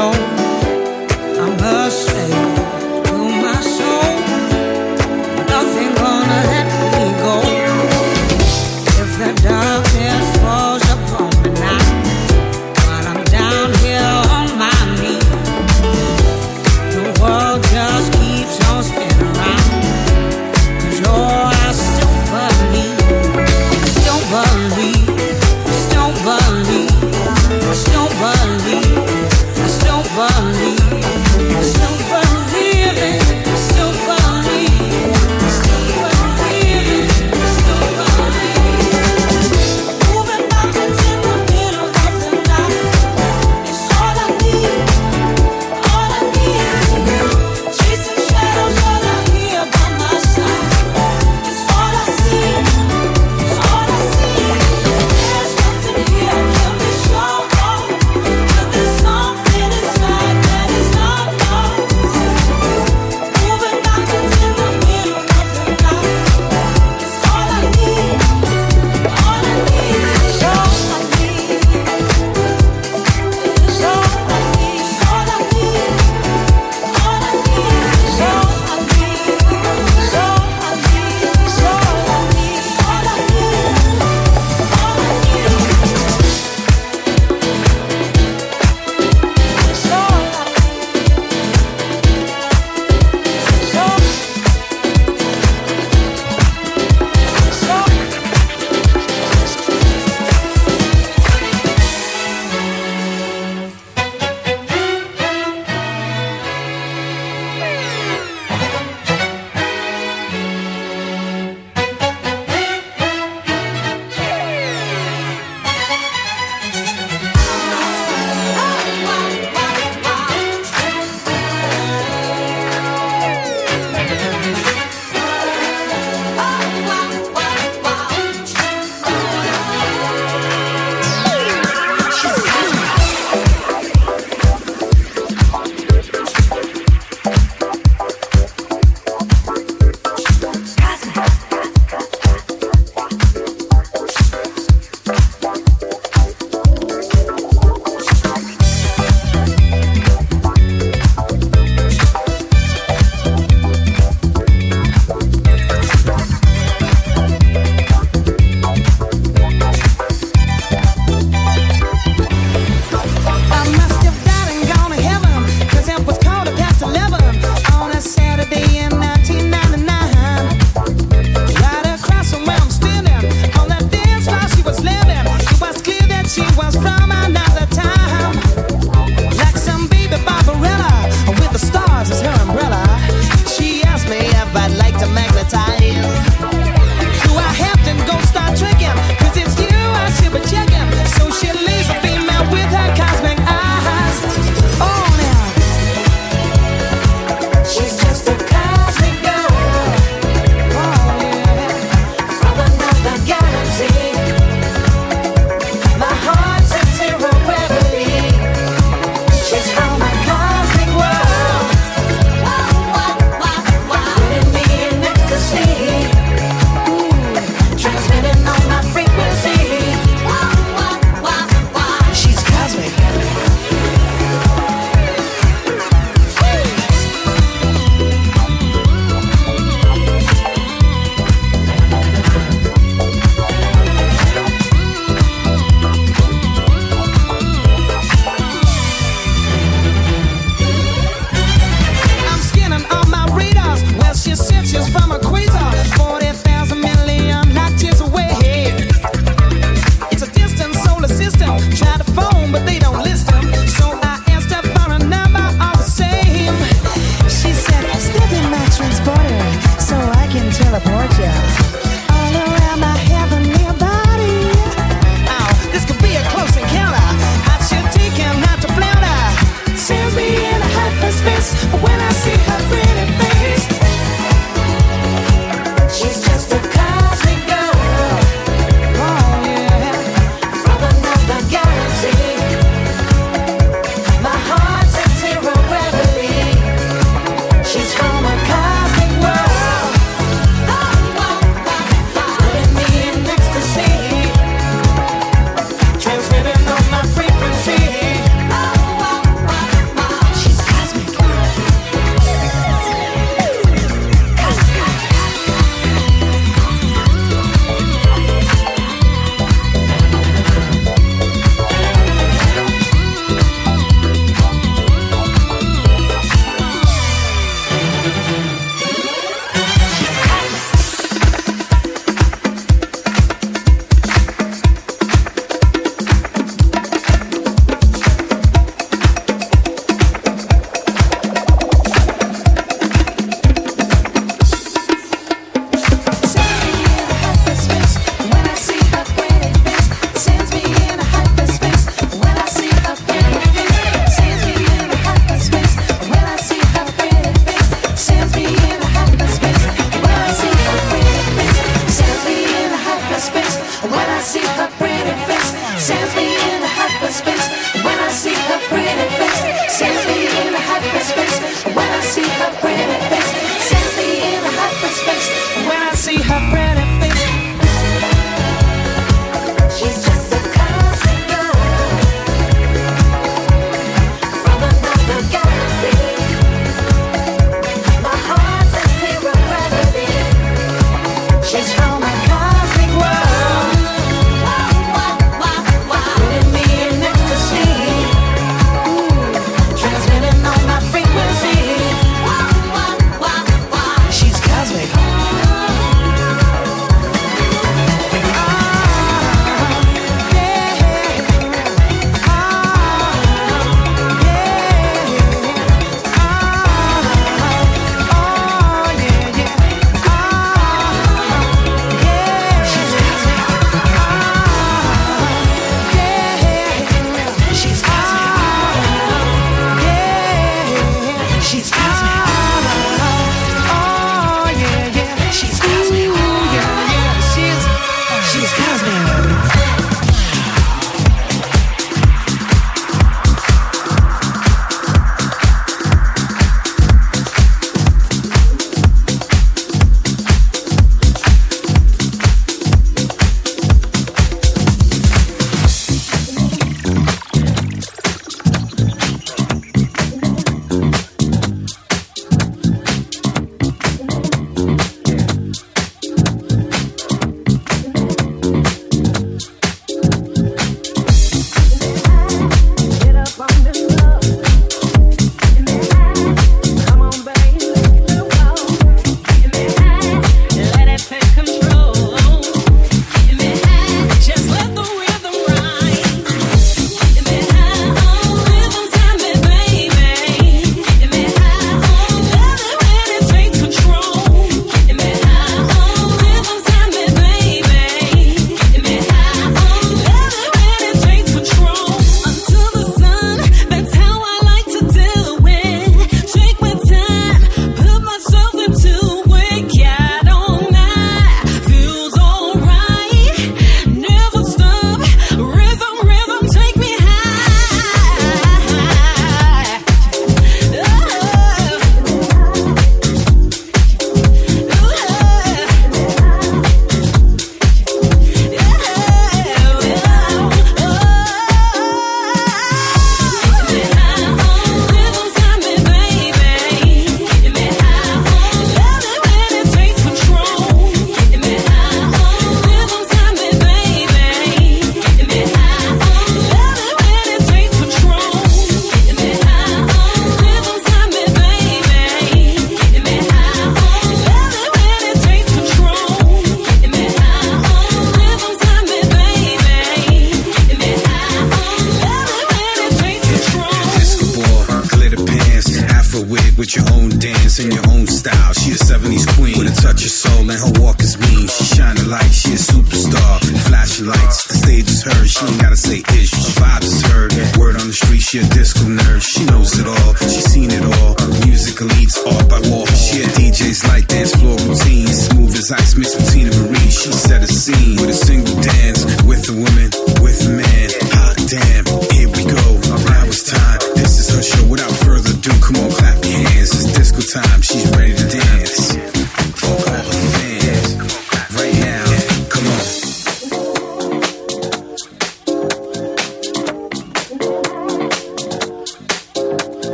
know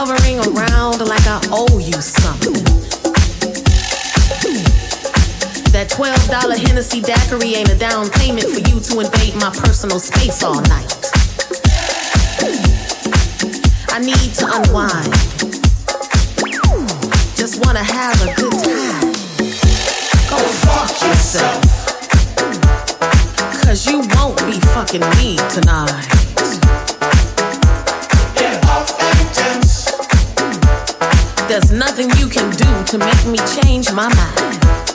hovering around like I owe you something. That $12 Hennessy daiquiri ain't a down payment for you to invade my personal space all night. I need to unwind. Just wanna have a good time. Go fuck yourself. Cause you won't be fucking me tonight. There's nothing you can do to make me change my mind.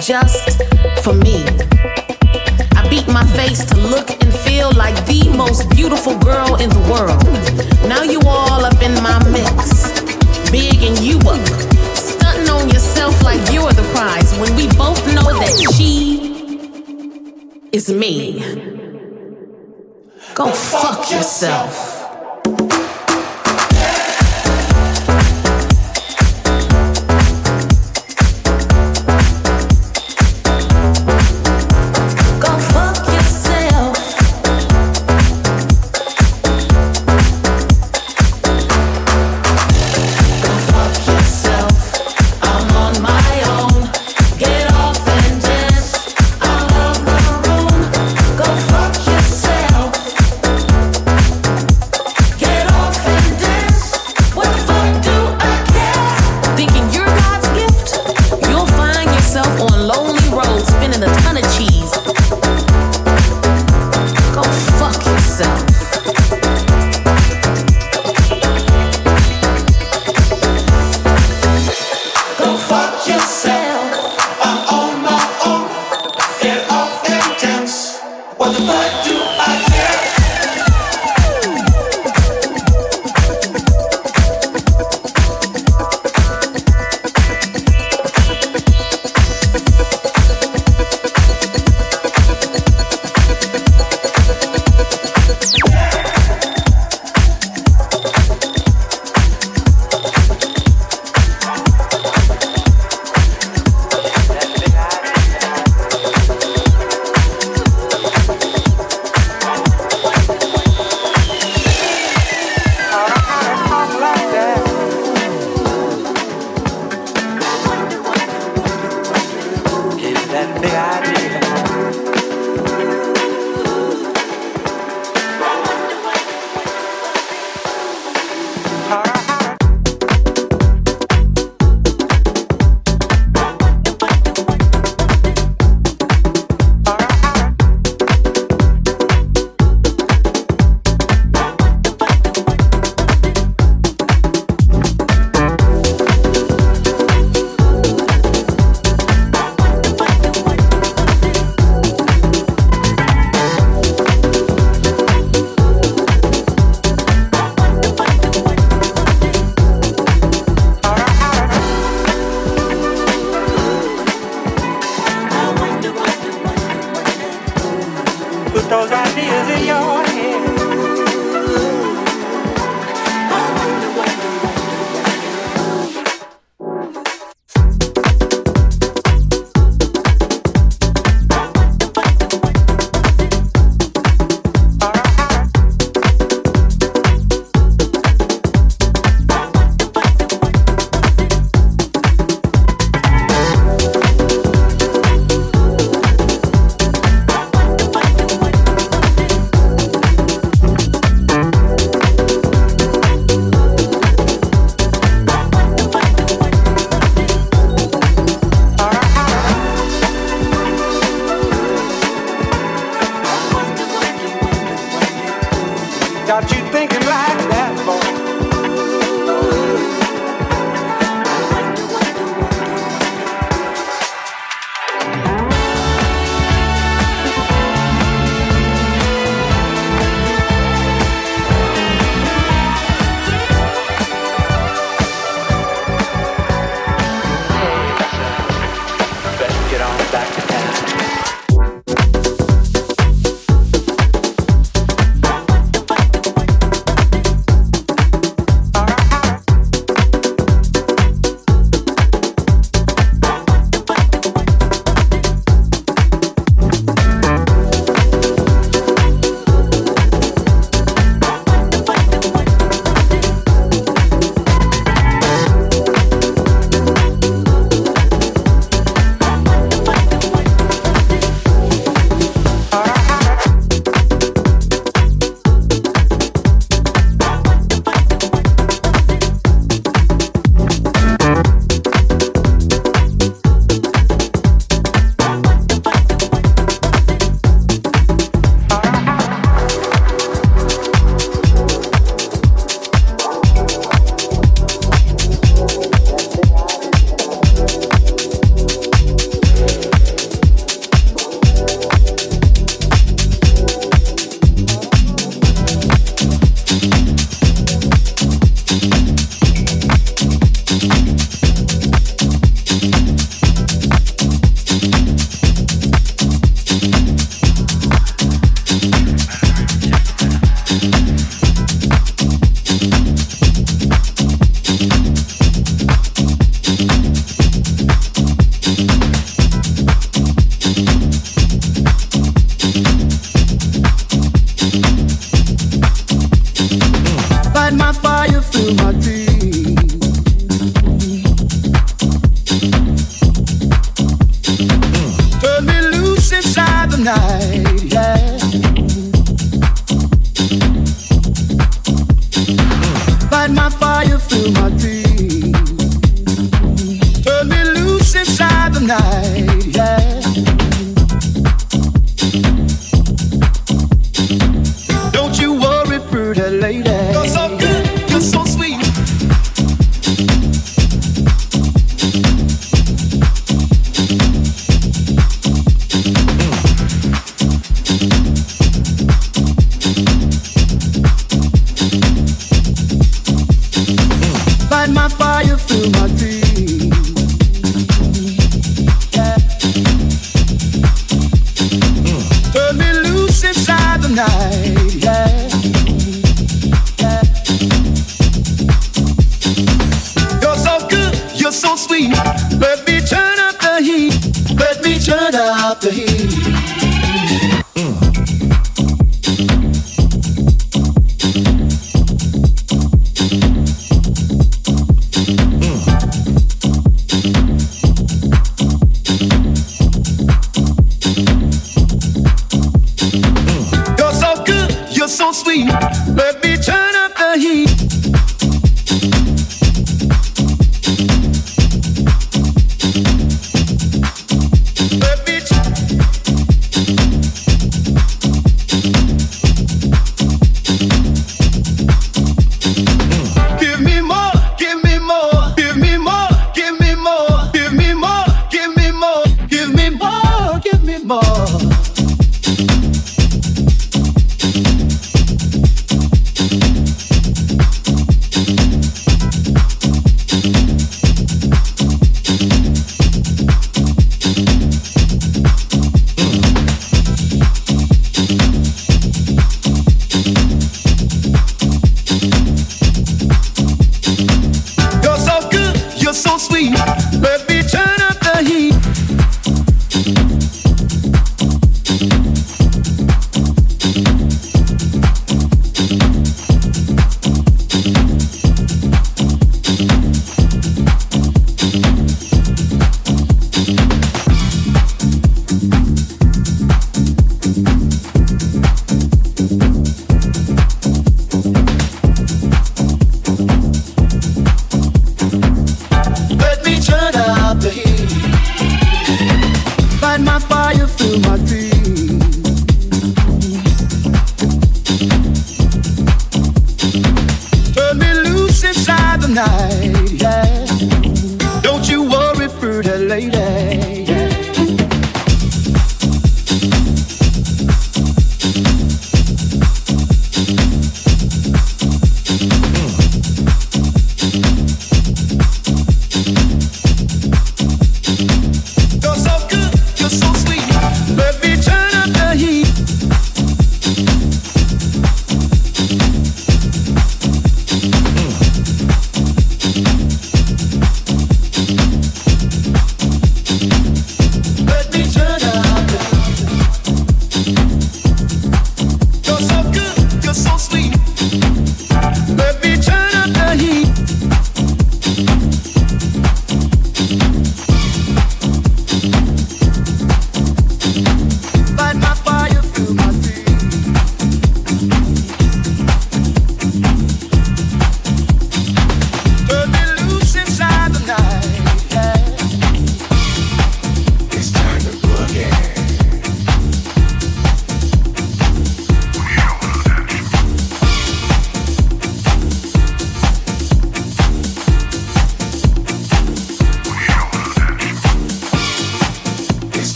Just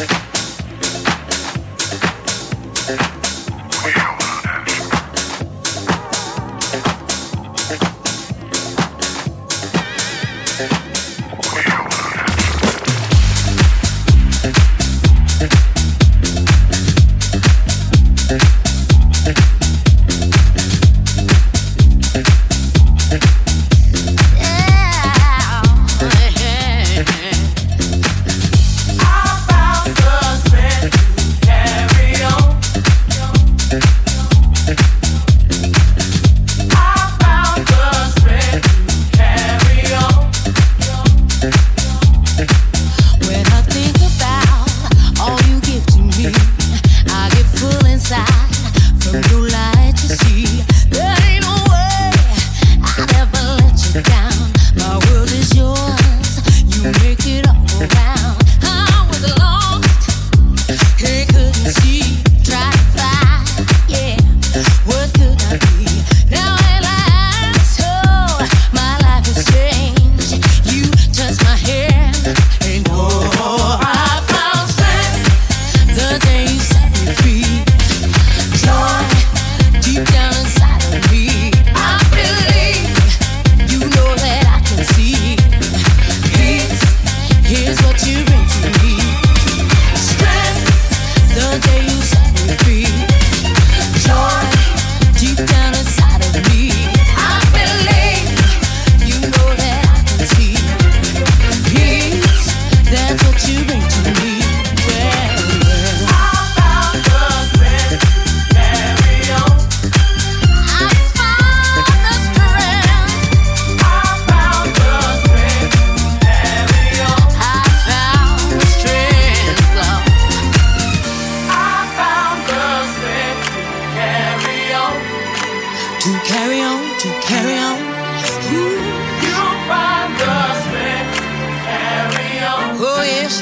Yeah.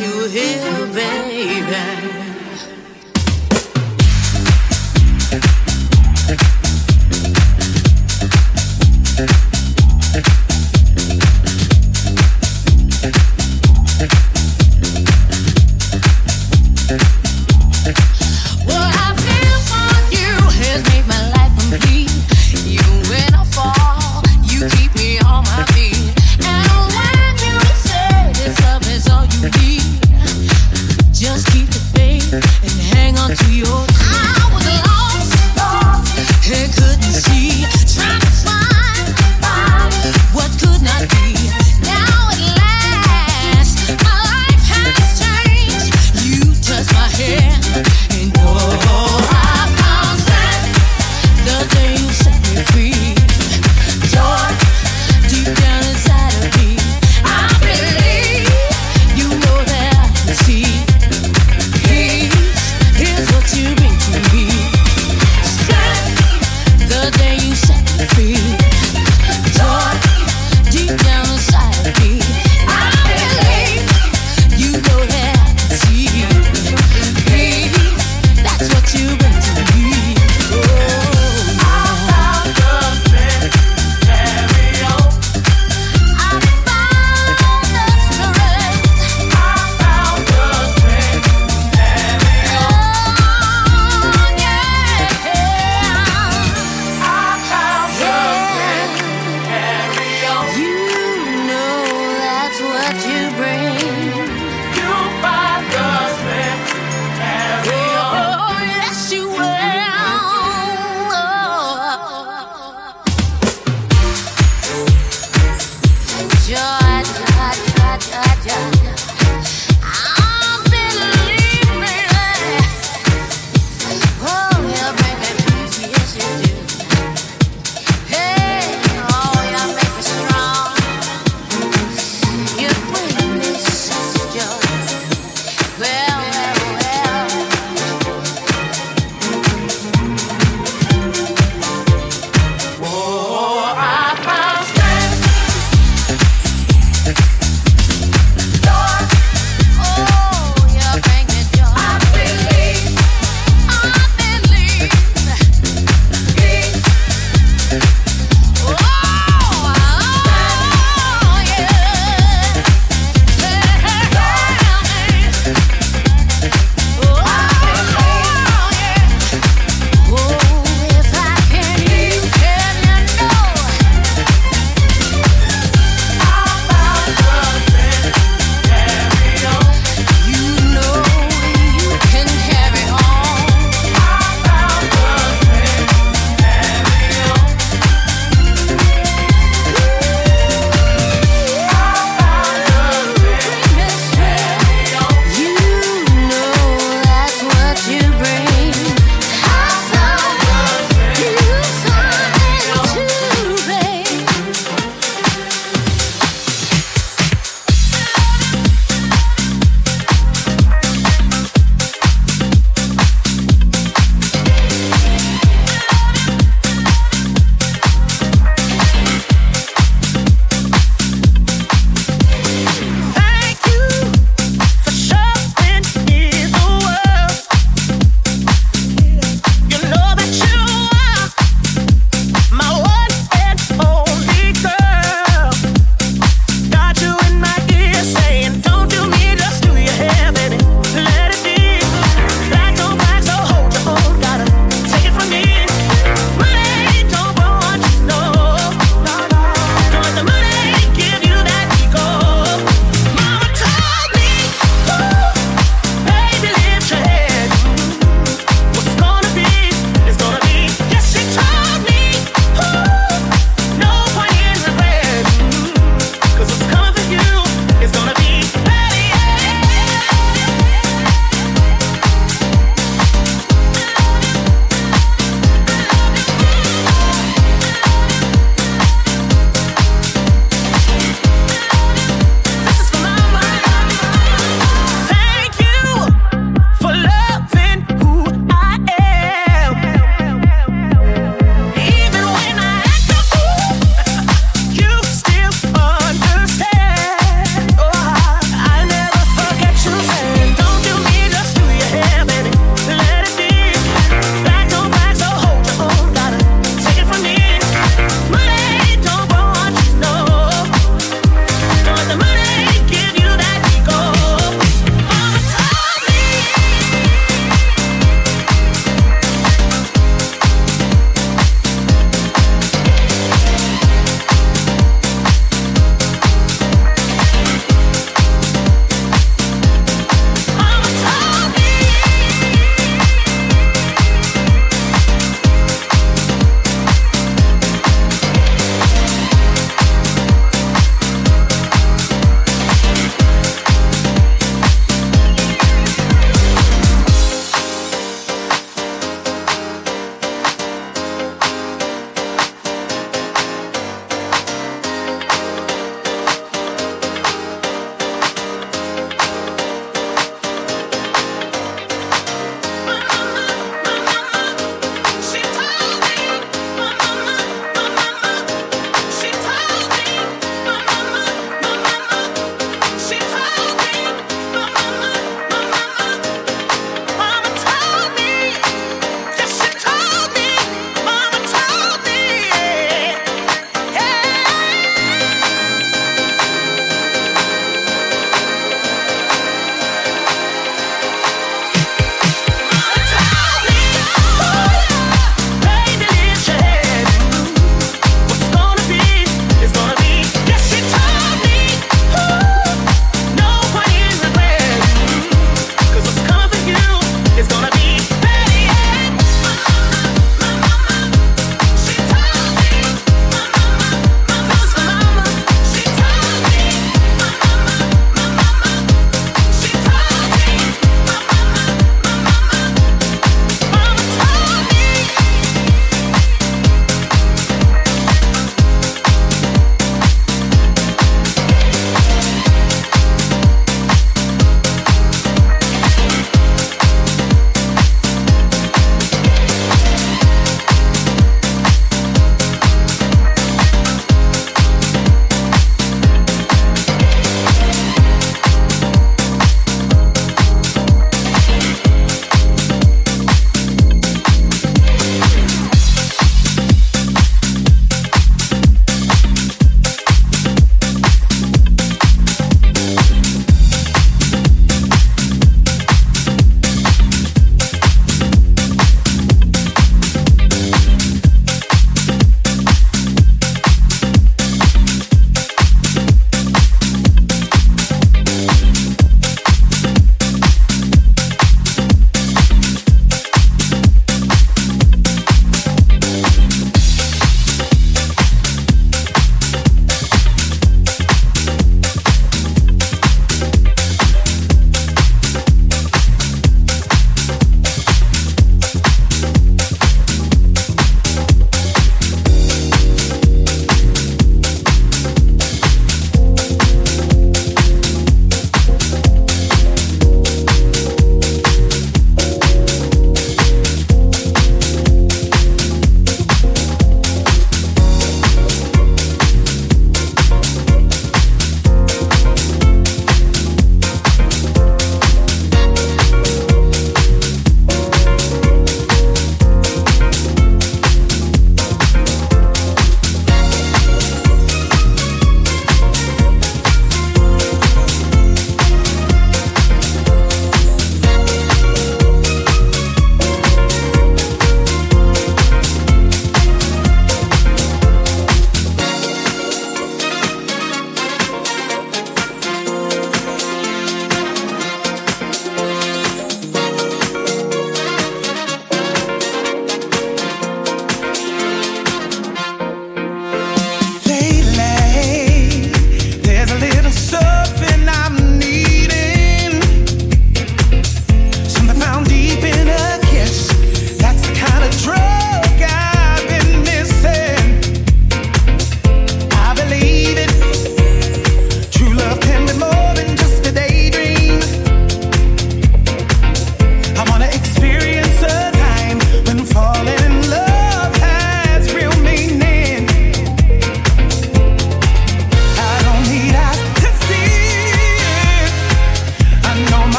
You will,